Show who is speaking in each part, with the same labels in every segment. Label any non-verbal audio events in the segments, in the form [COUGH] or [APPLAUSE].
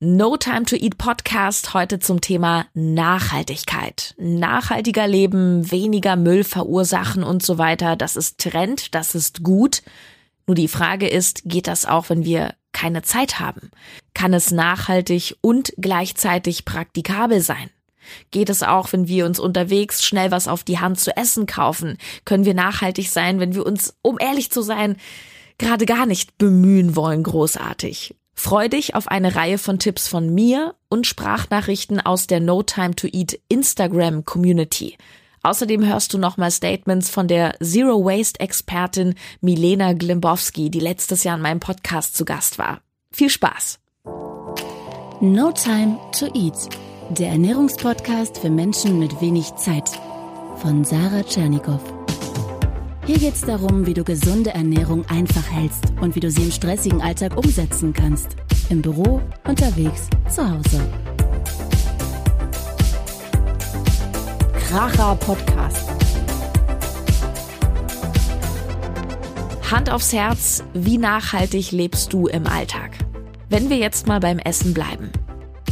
Speaker 1: No Time to Eat Podcast heute zum Thema Nachhaltigkeit. Nachhaltiger Leben, weniger Müll verursachen und so weiter. Das ist Trend, das ist gut. Nur die Frage ist, geht das auch, wenn wir keine Zeit haben? Kann es nachhaltig und gleichzeitig praktikabel sein? Geht es auch, wenn wir uns unterwegs schnell was auf die Hand zu essen kaufen? Können wir nachhaltig sein, wenn wir uns, um ehrlich zu sein, gerade gar nicht bemühen wollen, großartig? Freu dich auf eine Reihe von Tipps von mir und Sprachnachrichten aus der No Time to Eat Instagram Community. Außerdem hörst du nochmal Statements von der Zero Waste Expertin Milena Glimbowski, die letztes Jahr in meinem Podcast zu Gast war. Viel Spaß!
Speaker 2: No Time to Eat, der Ernährungspodcast für Menschen mit wenig Zeit von Sarah Tschernikow. Hier geht es darum, wie du gesunde Ernährung einfach hältst und wie du sie im stressigen Alltag umsetzen kannst. Im Büro, unterwegs, zu Hause.
Speaker 1: Kracher Podcast. Hand aufs Herz, wie nachhaltig lebst du im Alltag? Wenn wir jetzt mal beim Essen bleiben.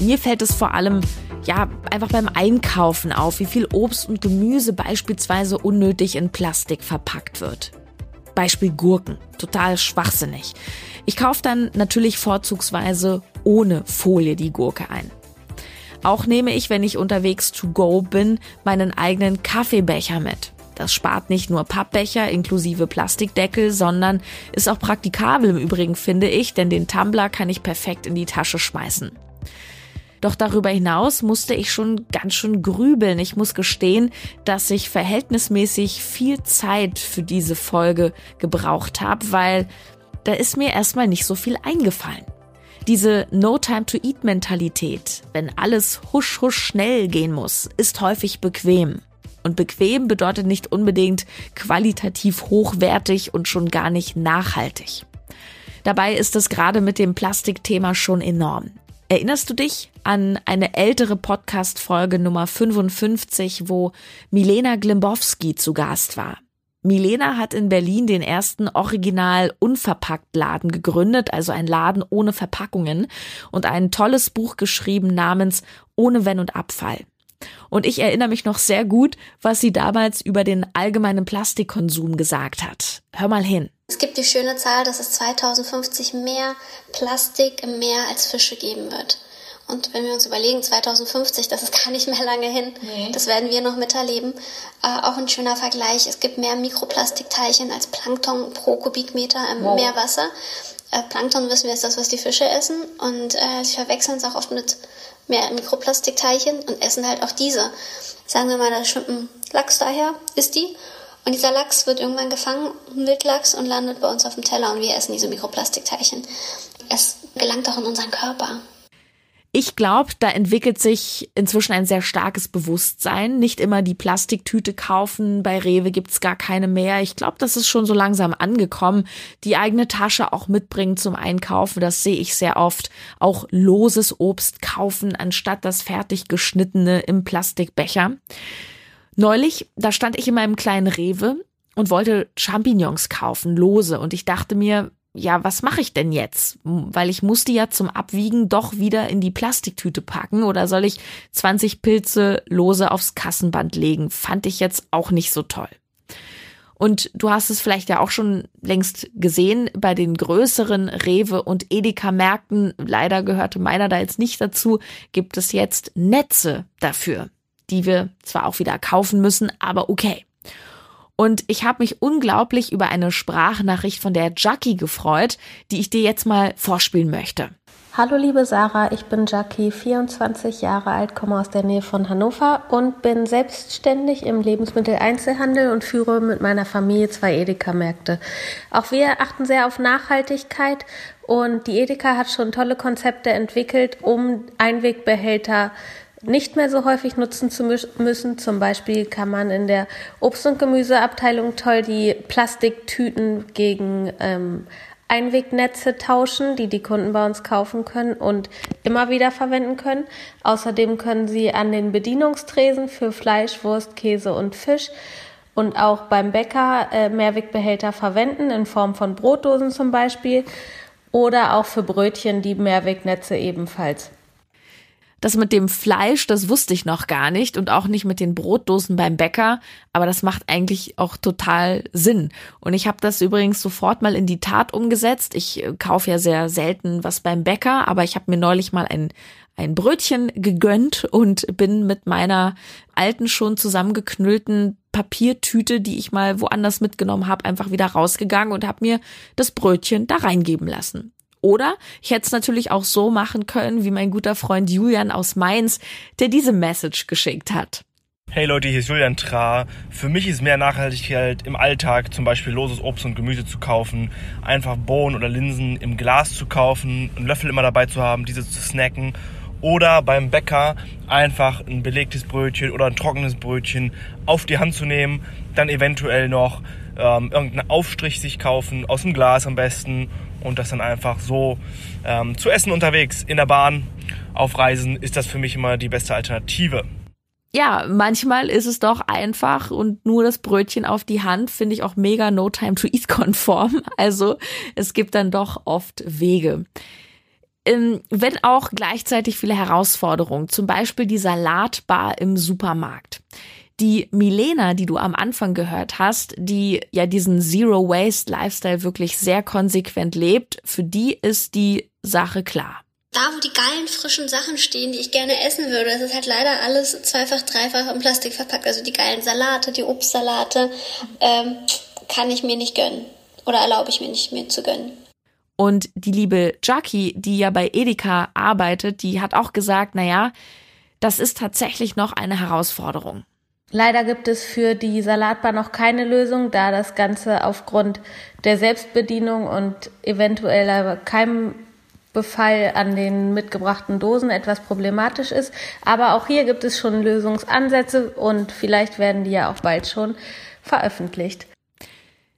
Speaker 1: Mir fällt es vor allem ja, einfach beim Einkaufen auf, wie viel Obst und Gemüse beispielsweise unnötig in Plastik verpackt wird. Beispiel Gurken, total schwachsinnig. Ich kaufe dann natürlich vorzugsweise ohne Folie die Gurke ein. Auch nehme ich, wenn ich unterwegs to go bin, meinen eigenen Kaffeebecher mit. Das spart nicht nur Pappbecher inklusive Plastikdeckel, sondern ist auch praktikabel im Übrigen, finde ich, denn den Tumbler kann ich perfekt in die Tasche schmeißen. Doch darüber hinaus musste ich schon ganz schön grübeln. Ich muss gestehen, dass ich verhältnismäßig viel Zeit für diese Folge gebraucht habe, weil da ist mir erstmal nicht so viel eingefallen. Diese No Time to Eat Mentalität, wenn alles husch husch schnell gehen muss, ist häufig bequem. Und bequem bedeutet nicht unbedingt qualitativ hochwertig und schon gar nicht nachhaltig. Dabei ist es gerade mit dem Plastikthema schon enorm. Erinnerst du dich an eine ältere Podcast-Folge Nummer 55, wo Milena Glimbowski zu Gast war? Milena hat in Berlin den ersten original unverpackt Laden gegründet, also ein Laden ohne Verpackungen und ein tolles Buch geschrieben namens Ohne Wenn und Abfall. Und ich erinnere mich noch sehr gut, was sie damals über den allgemeinen Plastikkonsum gesagt hat. Hör mal hin.
Speaker 3: Es gibt die schöne Zahl, dass es 2050 mehr Plastik im Meer als Fische geben wird. Und wenn wir uns überlegen, 2050, das ist gar nicht mehr lange hin, nee. das werden wir noch miterleben. Äh, auch ein schöner Vergleich, es gibt mehr Mikroplastikteilchen als Plankton pro Kubikmeter im wow. Meerwasser. Äh, Plankton wissen wir ist das, was die Fische essen und äh, sie verwechseln es auch oft mit mehr Mikroplastikteilchen und essen halt auch diese. Sagen wir mal, da schwimmt ein Lachs daher, ist die und dieser Lachs wird irgendwann gefangen, Wildlachs, und landet bei uns auf dem Teller und wir essen diese Mikroplastikteilchen. Es gelangt auch in unseren Körper.
Speaker 1: Ich glaube, da entwickelt sich inzwischen ein sehr starkes Bewusstsein. Nicht immer die Plastiktüte kaufen, bei Rewe gibt's gar keine mehr. Ich glaube, das ist schon so langsam angekommen. Die eigene Tasche auch mitbringen zum Einkaufen, das sehe ich sehr oft. Auch loses Obst kaufen, anstatt das fertig geschnittene im Plastikbecher. Neulich, da stand ich in meinem kleinen Rewe und wollte Champignons kaufen, lose. Und ich dachte mir, ja, was mache ich denn jetzt? Weil ich musste ja zum Abwiegen doch wieder in die Plastiktüte packen oder soll ich 20 Pilze lose aufs Kassenband legen? Fand ich jetzt auch nicht so toll. Und du hast es vielleicht ja auch schon längst gesehen bei den größeren Rewe und Edeka Märkten. Leider gehörte meiner da jetzt nicht dazu. Gibt es jetzt Netze dafür die wir zwar auch wieder kaufen müssen, aber okay. Und ich habe mich unglaublich über eine Sprachnachricht von der Jackie gefreut, die ich dir jetzt mal vorspielen möchte.
Speaker 4: Hallo liebe Sarah, ich bin Jackie, 24 Jahre alt, komme aus der Nähe von Hannover und bin selbstständig im Lebensmitteleinzelhandel und führe mit meiner Familie zwei Edeka-Märkte. Auch wir achten sehr auf Nachhaltigkeit und die Edeka hat schon tolle Konzepte entwickelt, um Einwegbehälter nicht mehr so häufig nutzen zu müssen. Zum Beispiel kann man in der Obst- und Gemüseabteilung toll die Plastiktüten gegen ähm, Einwegnetze tauschen, die die Kunden bei uns kaufen können und immer wieder verwenden können. Außerdem können sie an den Bedienungstresen für Fleisch, Wurst, Käse und Fisch und auch beim Bäcker äh, Mehrwegbehälter verwenden, in Form von Brotdosen zum Beispiel oder auch für Brötchen die Mehrwegnetze ebenfalls.
Speaker 1: Das mit dem Fleisch, das wusste ich noch gar nicht und auch nicht mit den Brotdosen beim Bäcker, aber das macht eigentlich auch total Sinn. Und ich habe das übrigens sofort mal in die Tat umgesetzt. Ich äh, kaufe ja sehr selten was beim Bäcker, aber ich habe mir neulich mal ein ein Brötchen gegönnt und bin mit meiner alten schon zusammengeknüllten Papiertüte, die ich mal woanders mitgenommen habe, einfach wieder rausgegangen und habe mir das Brötchen da reingeben lassen. Oder ich hätte es natürlich auch so machen können, wie mein guter Freund Julian aus Mainz, der diese Message geschickt hat.
Speaker 5: Hey Leute, hier ist Julian Tra. Für mich ist mehr Nachhaltigkeit im Alltag, zum Beispiel loses Obst und Gemüse zu kaufen, einfach Bohnen oder Linsen im Glas zu kaufen, einen Löffel immer dabei zu haben, diese zu snacken oder beim Bäcker einfach ein belegtes Brötchen oder ein trockenes Brötchen auf die Hand zu nehmen, dann eventuell noch ähm, irgendeinen Aufstrich sich kaufen, aus dem Glas am besten und das dann einfach so ähm, zu essen unterwegs in der Bahn auf Reisen ist das für mich immer die beste Alternative.
Speaker 1: Ja, manchmal ist es doch einfach und nur das Brötchen auf die Hand finde ich auch mega No Time to Eat konform. [LAUGHS] Also es gibt dann doch oft Wege ähm, wenn auch gleichzeitig viele Herausforderungen, zum Beispiel die Salatbar im Supermarkt. Die Milena, die du am Anfang gehört hast, die ja diesen Zero Waste Lifestyle wirklich sehr konsequent lebt, für die ist die Sache klar.
Speaker 3: Da, wo die geilen frischen Sachen stehen, die ich gerne essen würde, ist es halt leider alles zweifach, dreifach im Plastik verpackt. Also die geilen Salate, die Obstsalate, ähm, kann ich mir nicht gönnen. Oder erlaube ich mir nicht, mir zu gönnen.
Speaker 1: Und die liebe Jackie, die ja bei Edeka arbeitet, die hat auch gesagt, na ja, das ist tatsächlich noch eine Herausforderung.
Speaker 4: Leider gibt es für die Salatbar noch keine Lösung, da das Ganze aufgrund der Selbstbedienung und eventueller Keimbefall an den mitgebrachten Dosen etwas problematisch ist. Aber auch hier gibt es schon Lösungsansätze und vielleicht werden die ja auch bald schon veröffentlicht.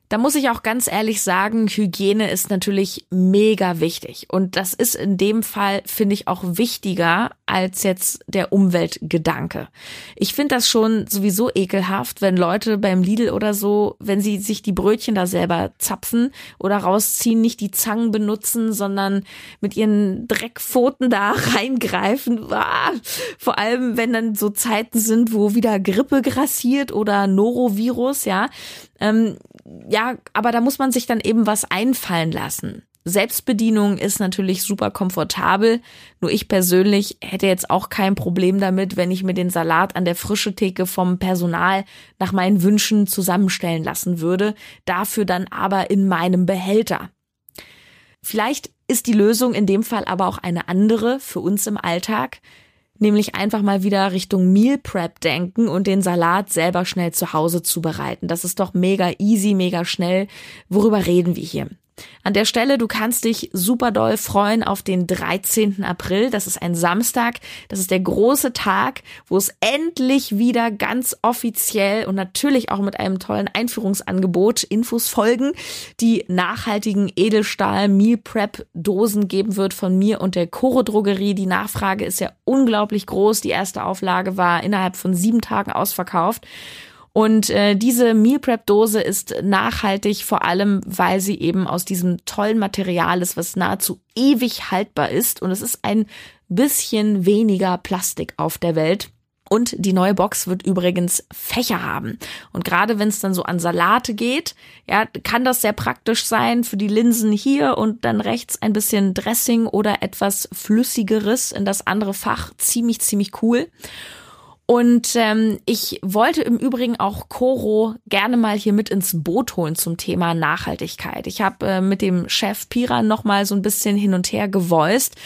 Speaker 1: Da muss ich auch ganz ehrlich sagen, Hygiene ist natürlich mega wichtig. Und das ist in dem Fall, finde ich, auch wichtiger als jetzt der Umweltgedanke. Ich finde das schon sowieso ekelhaft, wenn Leute beim Lidl oder so, wenn sie sich die Brötchen da selber zapfen oder rausziehen, nicht die Zangen benutzen, sondern mit ihren Dreckpfoten da [LAUGHS] reingreifen. Vor allem, wenn dann so Zeiten sind, wo wieder Grippe grassiert oder Norovirus, ja. Ähm, ja, aber da muss man sich dann eben was einfallen lassen. Selbstbedienung ist natürlich super komfortabel. Nur ich persönlich hätte jetzt auch kein Problem damit, wenn ich mir den Salat an der frische Theke vom Personal nach meinen Wünschen zusammenstellen lassen würde. Dafür dann aber in meinem Behälter. Vielleicht ist die Lösung in dem Fall aber auch eine andere für uns im Alltag nämlich einfach mal wieder Richtung Meal Prep denken und den Salat selber schnell zu Hause zubereiten. Das ist doch mega easy, mega schnell. Worüber reden wir hier? An der Stelle, du kannst dich super doll freuen auf den 13. April. Das ist ein Samstag. Das ist der große Tag, wo es endlich wieder ganz offiziell und natürlich auch mit einem tollen Einführungsangebot Infos folgen, die nachhaltigen Edelstahl Meal Prep Dosen geben wird von mir und der Coro Drogerie. Die Nachfrage ist ja unglaublich groß. Die erste Auflage war innerhalb von sieben Tagen ausverkauft. Und äh, diese Meal Prep Dose ist nachhaltig, vor allem weil sie eben aus diesem tollen Material ist, was nahezu ewig haltbar ist. Und es ist ein bisschen weniger Plastik auf der Welt. Und die neue Box wird übrigens Fächer haben. Und gerade wenn es dann so an Salate geht, ja, kann das sehr praktisch sein für die Linsen hier und dann rechts ein bisschen Dressing oder etwas Flüssigeres in das andere Fach. Ziemlich, ziemlich cool. Und ähm, ich wollte im Übrigen auch Coro gerne mal hier mit ins Boot holen zum Thema Nachhaltigkeit. Ich habe äh, mit dem Chef Piran noch mal so ein bisschen hin und her gevoiced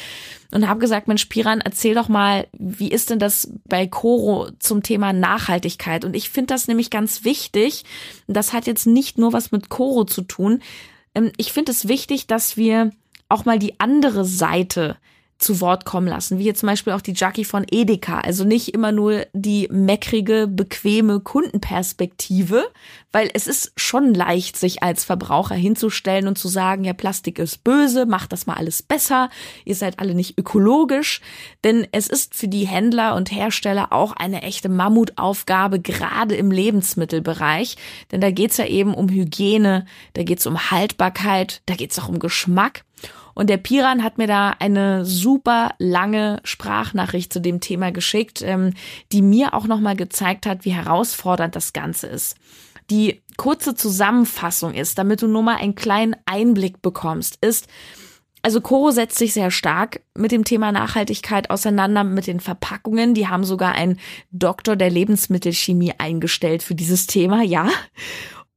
Speaker 1: und habe gesagt, Mensch Piran, erzähl doch mal, wie ist denn das bei Coro zum Thema Nachhaltigkeit? Und ich finde das nämlich ganz wichtig. Das hat jetzt nicht nur was mit Coro zu tun. Ähm, ich finde es wichtig, dass wir auch mal die andere Seite zu Wort kommen lassen, wie jetzt zum Beispiel auch die Jackie von Edeka. Also nicht immer nur die meckrige, bequeme Kundenperspektive, weil es ist schon leicht, sich als Verbraucher hinzustellen und zu sagen, ja, Plastik ist böse, macht das mal alles besser, ihr seid alle nicht ökologisch. Denn es ist für die Händler und Hersteller auch eine echte Mammutaufgabe, gerade im Lebensmittelbereich. Denn da geht's ja eben um Hygiene, da geht's um Haltbarkeit, da geht's auch um Geschmack. Und der Piran hat mir da eine super lange Sprachnachricht zu dem Thema geschickt, ähm, die mir auch nochmal gezeigt hat, wie herausfordernd das Ganze ist. Die kurze Zusammenfassung ist, damit du nur mal einen kleinen Einblick bekommst, ist, also Coro setzt sich sehr stark mit dem Thema Nachhaltigkeit auseinander, mit den Verpackungen. Die haben sogar einen Doktor der Lebensmittelchemie eingestellt für dieses Thema, ja.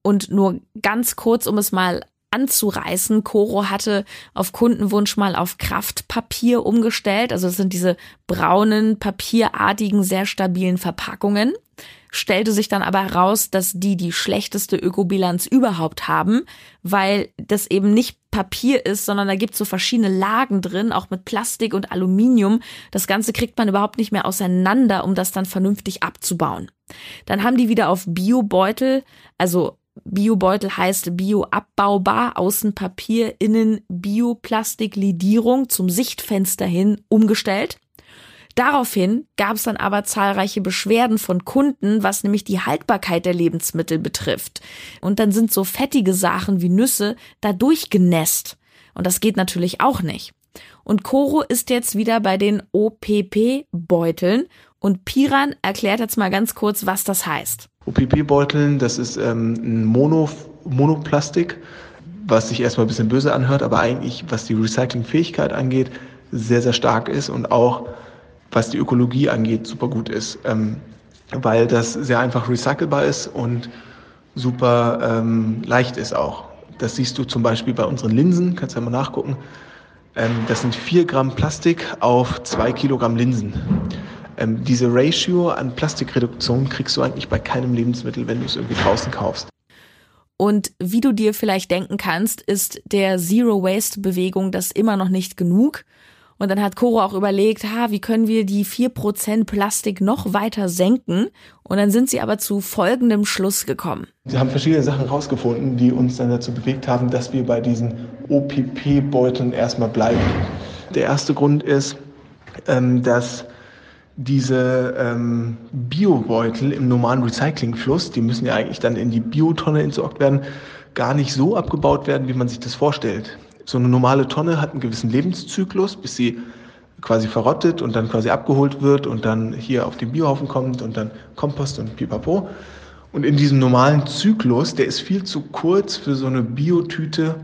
Speaker 1: Und nur ganz kurz, um es mal anzureißen. Coro hatte auf Kundenwunsch mal auf Kraftpapier umgestellt. Also das sind diese braunen, papierartigen, sehr stabilen Verpackungen stellte sich dann aber heraus, dass die die schlechteste Ökobilanz überhaupt haben, weil das eben nicht Papier ist, sondern da gibt so verschiedene Lagen drin, auch mit Plastik und Aluminium. Das Ganze kriegt man überhaupt nicht mehr auseinander, um das dann vernünftig abzubauen. Dann haben die wieder auf Biobeutel, also Biobeutel heißt bioabbaubar, Außenpapier, innen Bioplastikledierung zum Sichtfenster hin umgestellt. Daraufhin gab es dann aber zahlreiche Beschwerden von Kunden, was nämlich die Haltbarkeit der Lebensmittel betrifft. Und dann sind so fettige Sachen wie Nüsse dadurch genässt. Und das geht natürlich auch nicht. Und Coro ist jetzt wieder bei den OPP-Beuteln. Und Piran erklärt jetzt mal ganz kurz, was das heißt.
Speaker 6: OPP-Beuteln, das ist ähm, ein Mono, Monoplastik, was sich erstmal ein bisschen böse anhört, aber eigentlich, was die Recyclingfähigkeit angeht, sehr, sehr stark ist und auch was die Ökologie angeht, super gut ist, ähm, weil das sehr einfach recycelbar ist und super ähm, leicht ist auch. Das siehst du zum Beispiel bei unseren Linsen, kannst du ja mal nachgucken. Ähm, das sind vier Gramm Plastik auf zwei Kilogramm Linsen. Ähm, diese Ratio an Plastikreduktion kriegst du eigentlich bei keinem Lebensmittel, wenn du es irgendwie draußen kaufst.
Speaker 1: Und wie du dir vielleicht denken kannst, ist der Zero Waste Bewegung das immer noch nicht genug. Und dann hat Coro auch überlegt, ha, wie können wir die vier Prozent Plastik noch weiter senken? Und dann sind sie aber zu folgendem Schluss gekommen.
Speaker 6: Sie haben verschiedene Sachen herausgefunden, die uns dann dazu bewegt haben, dass wir bei diesen OPP-Beuteln erstmal bleiben. Der erste Grund ist, ähm, dass diese ähm, Biobeutel im normalen Recyclingfluss, die müssen ja eigentlich dann in die Biotonne entsorgt werden, gar nicht so abgebaut werden, wie man sich das vorstellt. So eine normale Tonne hat einen gewissen Lebenszyklus, bis sie quasi verrottet und dann quasi abgeholt wird und dann hier auf den Biohaufen kommt und dann Kompost und pipapo. Und in diesem normalen Zyklus, der ist viel zu kurz für so eine Biotüte,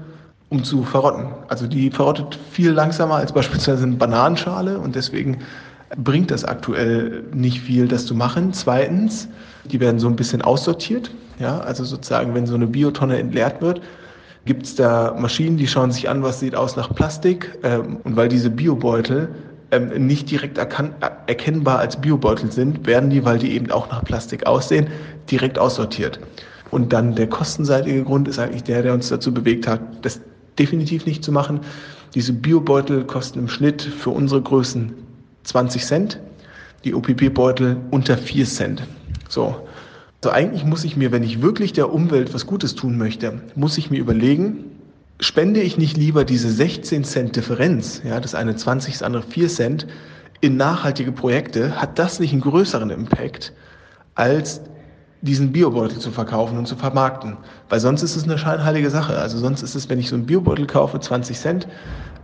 Speaker 6: um zu verrotten. Also die verrottet viel langsamer als beispielsweise eine Bananenschale und deswegen bringt das aktuell nicht viel, das zu machen. Zweitens, die werden so ein bisschen aussortiert. Ja, also sozusagen, wenn so eine Biotonne entleert wird, gibt es da Maschinen, die schauen sich an, was sieht aus nach Plastik. Ähm, und weil diese Biobeutel ähm, nicht direkt erkennbar als Biobeutel sind, werden die, weil die eben auch nach Plastik aussehen, direkt aussortiert. Und dann der kostenseitige Grund ist eigentlich der, der uns dazu bewegt hat, das definitiv nicht zu machen. Diese Biobeutel kosten im Schnitt für unsere Größen 20 Cent, die OPP-Beutel unter 4 Cent. So. Also eigentlich muss ich mir, wenn ich wirklich der Umwelt was Gutes tun möchte, muss ich mir überlegen, spende ich nicht lieber diese 16 Cent Differenz, ja, das eine 20, das andere 4 Cent, in nachhaltige Projekte, hat das nicht einen größeren Impact, als diesen Biobeutel zu verkaufen und zu vermarkten. Weil sonst ist es eine scheinheilige Sache. Also sonst ist es, wenn ich so einen Biobeutel kaufe, 20 Cent,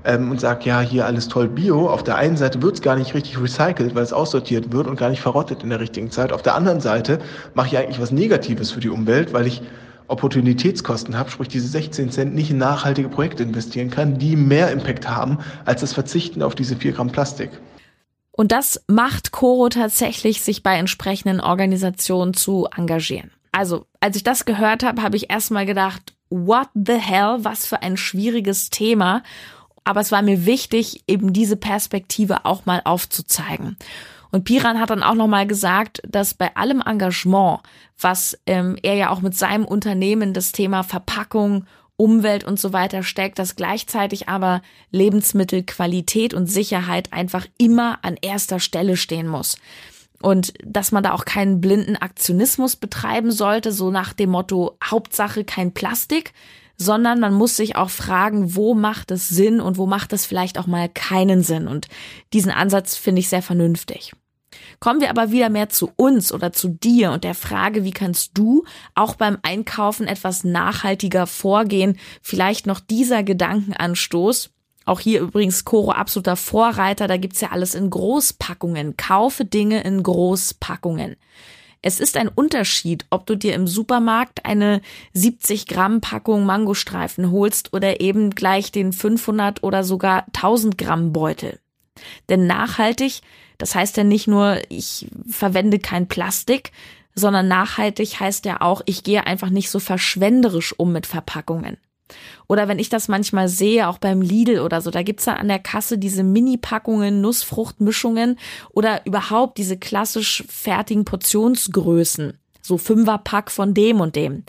Speaker 6: ähm, und sage, ja, hier alles toll Bio. Auf der einen Seite wird es gar nicht richtig recycelt, weil es aussortiert wird und gar nicht verrottet in der richtigen Zeit. Auf der anderen Seite mache ich eigentlich was Negatives für die Umwelt, weil ich Opportunitätskosten habe, sprich diese 16 Cent nicht in nachhaltige Projekte investieren kann, die mehr Impact haben als das Verzichten auf diese 4 Gramm Plastik.
Speaker 1: Und das macht Coro tatsächlich, sich bei entsprechenden Organisationen zu engagieren. Also, als ich das gehört habe, habe ich erstmal gedacht, what the hell, was für ein schwieriges Thema. Aber es war mir wichtig, eben diese Perspektive auch mal aufzuzeigen. Und Piran hat dann auch nochmal gesagt, dass bei allem Engagement, was ähm, er ja auch mit seinem Unternehmen das Thema Verpackung, Umwelt und so weiter steckt, dass gleichzeitig aber Lebensmittelqualität und Sicherheit einfach immer an erster Stelle stehen muss. Und dass man da auch keinen blinden Aktionismus betreiben sollte, so nach dem Motto Hauptsache kein Plastik, sondern man muss sich auch fragen, wo macht es Sinn und wo macht es vielleicht auch mal keinen Sinn. Und diesen Ansatz finde ich sehr vernünftig. Kommen wir aber wieder mehr zu uns oder zu dir und der Frage, wie kannst du auch beim Einkaufen etwas nachhaltiger vorgehen? Vielleicht noch dieser Gedankenanstoß. Auch hier übrigens Coro absoluter Vorreiter, da gibt's ja alles in Großpackungen. Kaufe Dinge in Großpackungen. Es ist ein Unterschied, ob du dir im Supermarkt eine 70 Gramm Packung Mangostreifen holst oder eben gleich den 500 oder sogar 1000 Gramm Beutel. Denn nachhaltig, das heißt ja nicht nur, ich verwende kein Plastik, sondern nachhaltig heißt ja auch, ich gehe einfach nicht so verschwenderisch um mit Verpackungen. Oder wenn ich das manchmal sehe, auch beim Lidl oder so, da gibt's dann an der Kasse diese Mini-Packungen, Nussfruchtmischungen oder überhaupt diese klassisch fertigen Portionsgrößen. So Fünferpack von dem und dem.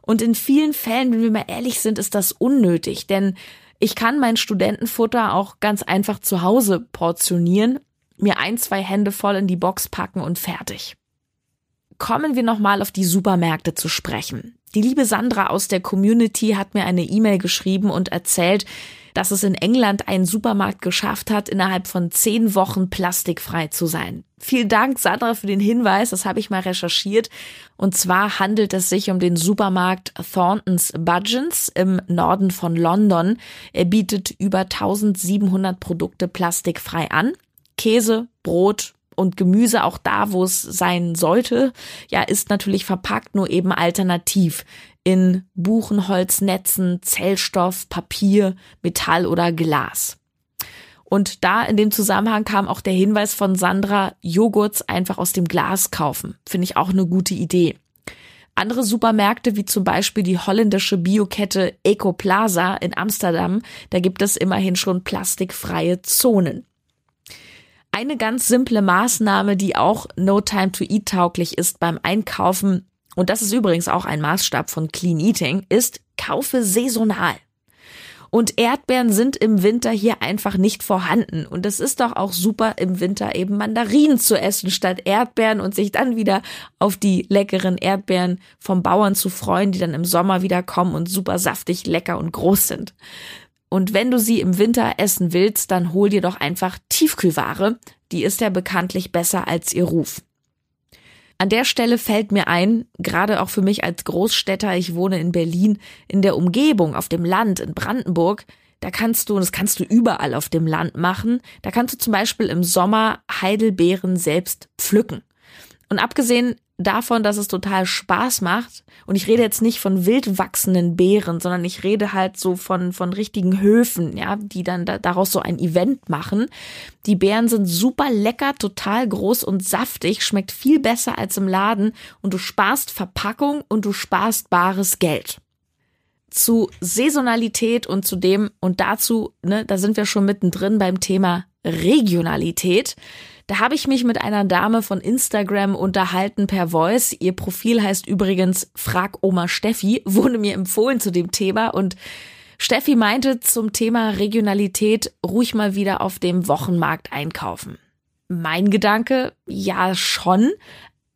Speaker 1: Und in vielen Fällen, wenn wir mal ehrlich sind, ist das unnötig, denn ich kann mein Studentenfutter auch ganz einfach zu Hause portionieren, mir ein, zwei Hände voll in die Box packen und fertig. Kommen wir nochmal auf die Supermärkte zu sprechen. Die liebe Sandra aus der Community hat mir eine E-Mail geschrieben und erzählt, dass es in England einen Supermarkt geschafft hat, innerhalb von zehn Wochen plastikfrei zu sein. Vielen Dank, Sandra, für den Hinweis. Das habe ich mal recherchiert. Und zwar handelt es sich um den Supermarkt Thorntons Budgeons im Norden von London. Er bietet über 1700 Produkte plastikfrei an. Käse, Brot, und Gemüse auch da, wo es sein sollte, ja, ist natürlich verpackt, nur eben alternativ in Buchenholznetzen, Zellstoff, Papier, Metall oder Glas. Und da in dem Zusammenhang kam auch der Hinweis von Sandra, Joghurts einfach aus dem Glas kaufen. Finde ich auch eine gute Idee. Andere Supermärkte, wie zum Beispiel die holländische Biokette Ecoplaza in Amsterdam, da gibt es immerhin schon plastikfreie Zonen. Eine ganz simple Maßnahme, die auch No Time to Eat tauglich ist beim Einkaufen, und das ist übrigens auch ein Maßstab von Clean Eating, ist kaufe saisonal. Und Erdbeeren sind im Winter hier einfach nicht vorhanden. Und es ist doch auch super, im Winter eben Mandarinen zu essen statt Erdbeeren und sich dann wieder auf die leckeren Erdbeeren vom Bauern zu freuen, die dann im Sommer wieder kommen und super saftig, lecker und groß sind. Und wenn du sie im Winter essen willst, dann hol dir doch einfach Tiefkühlware. Die ist ja bekanntlich besser als ihr Ruf. An der Stelle fällt mir ein, gerade auch für mich als Großstädter, ich wohne in Berlin, in der Umgebung, auf dem Land, in Brandenburg, da kannst du, und das kannst du überall auf dem Land machen, da kannst du zum Beispiel im Sommer Heidelbeeren selbst pflücken. Und abgesehen davon, dass es total Spaß macht. Und ich rede jetzt nicht von wild wachsenden Beeren, sondern ich rede halt so von, von richtigen Höfen, ja, die dann da, daraus so ein Event machen. Die Beeren sind super lecker, total groß und saftig, schmeckt viel besser als im Laden und du sparst Verpackung und du sparst bares Geld. Zu Saisonalität und zu dem und dazu, ne, da sind wir schon mittendrin beim Thema Regionalität. Da habe ich mich mit einer Dame von Instagram unterhalten per Voice. Ihr Profil heißt übrigens Frag Oma Steffi, [LAUGHS] wurde mir empfohlen zu dem Thema und Steffi meinte zum Thema Regionalität ruhig mal wieder auf dem Wochenmarkt einkaufen. Mein Gedanke, ja schon,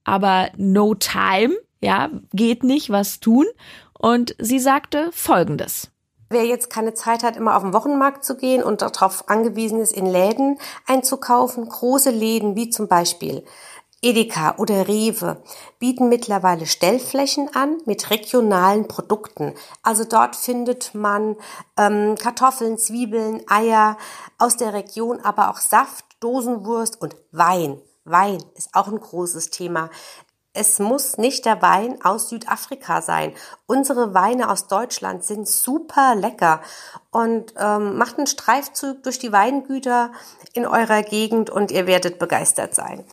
Speaker 1: aber no time, ja, geht nicht, was tun. Und sie sagte Folgendes.
Speaker 7: Wer jetzt keine Zeit hat, immer auf den Wochenmarkt zu gehen und darauf angewiesen ist, in Läden einzukaufen, große Läden wie zum Beispiel Edeka oder Rewe bieten mittlerweile Stellflächen an mit regionalen Produkten. Also dort findet man ähm, Kartoffeln, Zwiebeln, Eier aus der Region, aber auch Saft, Dosenwurst und Wein. Wein ist auch ein großes Thema. Es muss nicht der Wein aus Südafrika sein. Unsere Weine aus Deutschland sind super lecker und ähm, macht einen Streifzug durch die Weingüter in eurer Gegend und ihr werdet begeistert sein.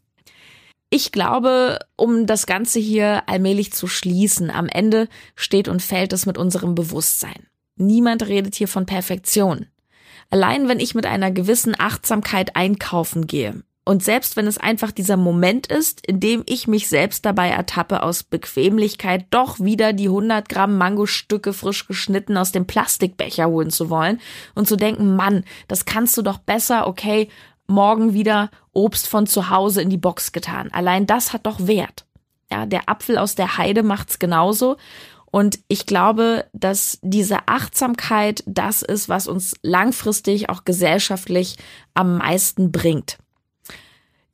Speaker 1: Ich glaube, um das Ganze hier allmählich zu schließen, am Ende steht und fällt es mit unserem Bewusstsein. Niemand redet hier von Perfektion. Allein wenn ich mit einer gewissen Achtsamkeit einkaufen gehe, und selbst wenn es einfach dieser Moment ist, in dem ich mich selbst dabei ertappe, aus Bequemlichkeit doch wieder die 100 Gramm Mangostücke frisch geschnitten aus dem Plastikbecher holen zu wollen und zu denken, Mann, das kannst du doch besser, okay, morgen wieder Obst von zu Hause in die Box getan. Allein das hat doch Wert. Ja, der Apfel aus der Heide macht's genauso. Und ich glaube, dass diese Achtsamkeit das ist, was uns langfristig auch gesellschaftlich am meisten bringt.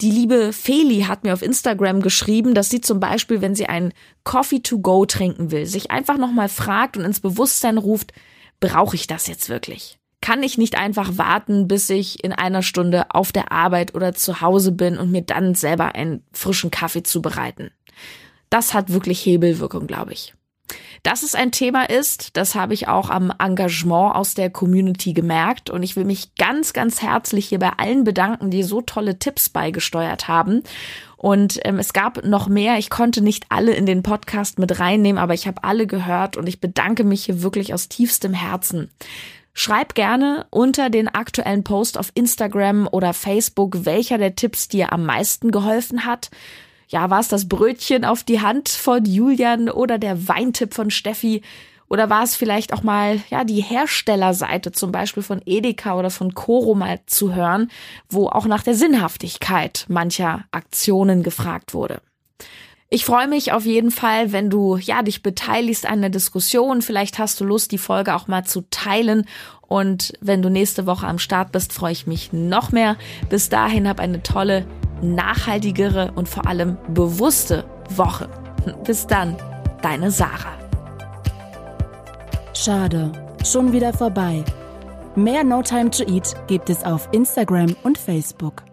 Speaker 1: Die liebe Feli hat mir auf Instagram geschrieben, dass sie zum Beispiel, wenn sie einen Coffee to go trinken will, sich einfach nochmal fragt und ins Bewusstsein ruft, brauche ich das jetzt wirklich? kann ich nicht einfach warten, bis ich in einer Stunde auf der Arbeit oder zu Hause bin und mir dann selber einen frischen Kaffee zubereiten. Das hat wirklich Hebelwirkung, glaube ich. Dass es ein Thema ist, das habe ich auch am Engagement aus der Community gemerkt und ich will mich ganz, ganz herzlich hier bei allen bedanken, die so tolle Tipps beigesteuert haben. Und ähm, es gab noch mehr. Ich konnte nicht alle in den Podcast mit reinnehmen, aber ich habe alle gehört und ich bedanke mich hier wirklich aus tiefstem Herzen. Schreib gerne unter den aktuellen Post auf Instagram oder Facebook, welcher der Tipps dir am meisten geholfen hat ja, war es das Brötchen auf die Hand von Julian oder der Weintipp von Steffi? Oder war es vielleicht auch mal, ja, die Herstellerseite zum Beispiel von Edeka oder von Coro mal zu hören, wo auch nach der Sinnhaftigkeit mancher Aktionen gefragt wurde? Ich freue mich auf jeden Fall, wenn du ja dich beteiligst an der Diskussion. Vielleicht hast du Lust, die Folge auch mal zu teilen. Und wenn du nächste Woche am Start bist, freue ich mich noch mehr. Bis dahin hab eine tolle nachhaltigere und vor allem bewusste Woche. Bis dann, deine Sarah.
Speaker 2: Schade, schon wieder vorbei. Mehr No Time to Eat gibt es auf Instagram und Facebook.